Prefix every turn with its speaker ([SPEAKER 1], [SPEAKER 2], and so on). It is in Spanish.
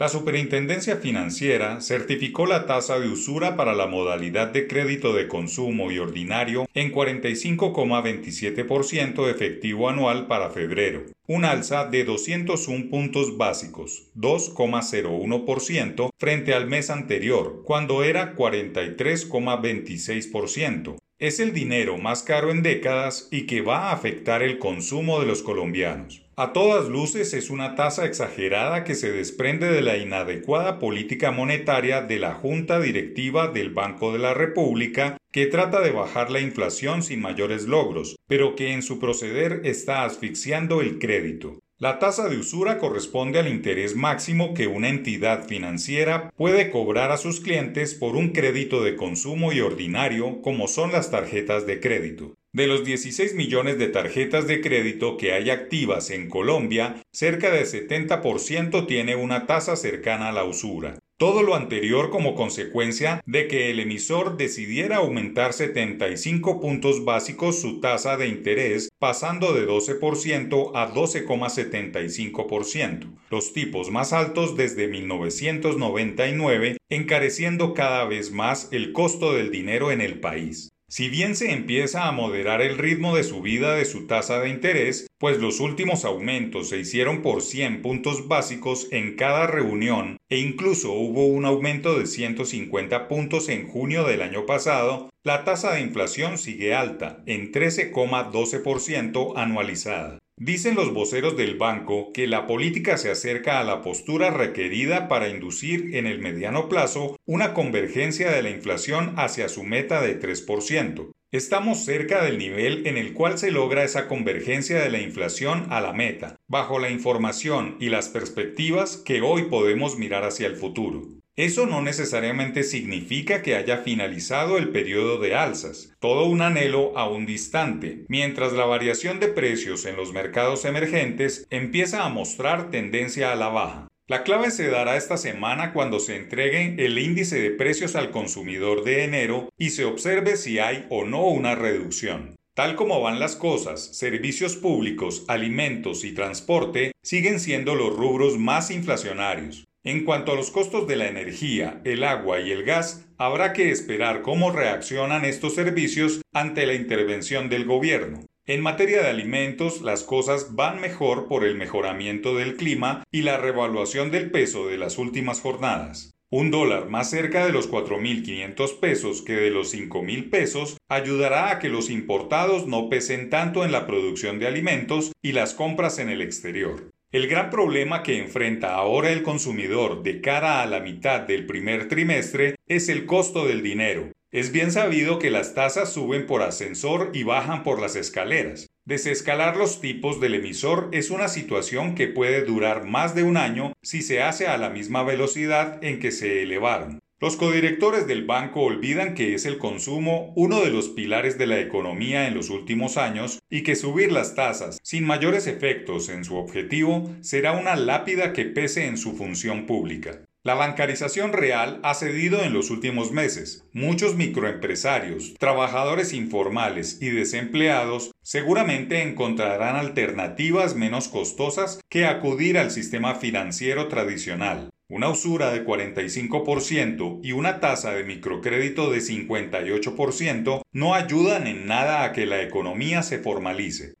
[SPEAKER 1] La Superintendencia Financiera certificó la tasa de usura para la modalidad de crédito de consumo y ordinario en 45,27% efectivo anual para febrero, un alza de 201 puntos básicos, 2,01% frente al mes anterior, cuando era 43,26%. Es el dinero más caro en décadas y que va a afectar el consumo de los colombianos. A todas luces es una tasa exagerada que se desprende de la inadecuada política monetaria de la Junta Directiva del Banco de la República que trata de bajar la inflación sin mayores logros, pero que en su proceder está asfixiando el crédito. La tasa de usura corresponde al interés máximo que una entidad financiera puede cobrar a sus clientes por un crédito de consumo y ordinario como son las tarjetas de crédito. De los 16 millones de tarjetas de crédito que hay activas en Colombia, cerca del 70% tiene una tasa cercana a la usura. Todo lo anterior como consecuencia de que el emisor decidiera aumentar 75 puntos básicos su tasa de interés, pasando de 12% a 12,75%, los tipos más altos desde 1999, encareciendo cada vez más el costo del dinero en el país. Si bien se empieza a moderar el ritmo de subida de su tasa de interés, pues los últimos aumentos se hicieron por 100 puntos básicos en cada reunión e incluso hubo un aumento de 150 puntos en junio del año pasado, la tasa de inflación sigue alta, en 13,12% anualizada. Dicen los voceros del banco que la política se acerca a la postura requerida para inducir en el mediano plazo una convergencia de la inflación hacia su meta de 3%. Estamos cerca del nivel en el cual se logra esa convergencia de la inflación a la meta, bajo la información y las perspectivas que hoy podemos mirar hacia el futuro. Eso no necesariamente significa que haya finalizado el periodo de alzas, todo un anhelo aún distante, mientras la variación de precios en los mercados emergentes empieza a mostrar tendencia a la baja. La clave se dará esta semana cuando se entregue el índice de precios al consumidor de enero y se observe si hay o no una reducción. Tal como van las cosas, servicios públicos, alimentos y transporte siguen siendo los rubros más inflacionarios. En cuanto a los costos de la energía, el agua y el gas, habrá que esperar cómo reaccionan estos servicios ante la intervención del gobierno. En materia de alimentos, las cosas van mejor por el mejoramiento del clima y la revaluación del peso de las últimas jornadas. Un dólar más cerca de los 4.500 pesos que de los 5.000 pesos ayudará a que los importados no pesen tanto en la producción de alimentos y las compras en el exterior. El gran problema que enfrenta ahora el consumidor de cara a la mitad del primer trimestre es el costo del dinero. Es bien sabido que las tasas suben por ascensor y bajan por las escaleras. Desescalar los tipos del emisor es una situación que puede durar más de un año si se hace a la misma velocidad en que se elevaron. Los codirectores del banco olvidan que es el consumo uno de los pilares de la economía en los últimos años y que subir las tasas sin mayores efectos en su objetivo será una lápida que pese en su función pública. La bancarización real ha cedido en los últimos meses. Muchos microempresarios, trabajadores informales y desempleados seguramente encontrarán alternativas menos costosas que acudir al sistema financiero tradicional. Una usura de 45% y una tasa de microcrédito de 58% no ayudan en nada a que la economía se formalice.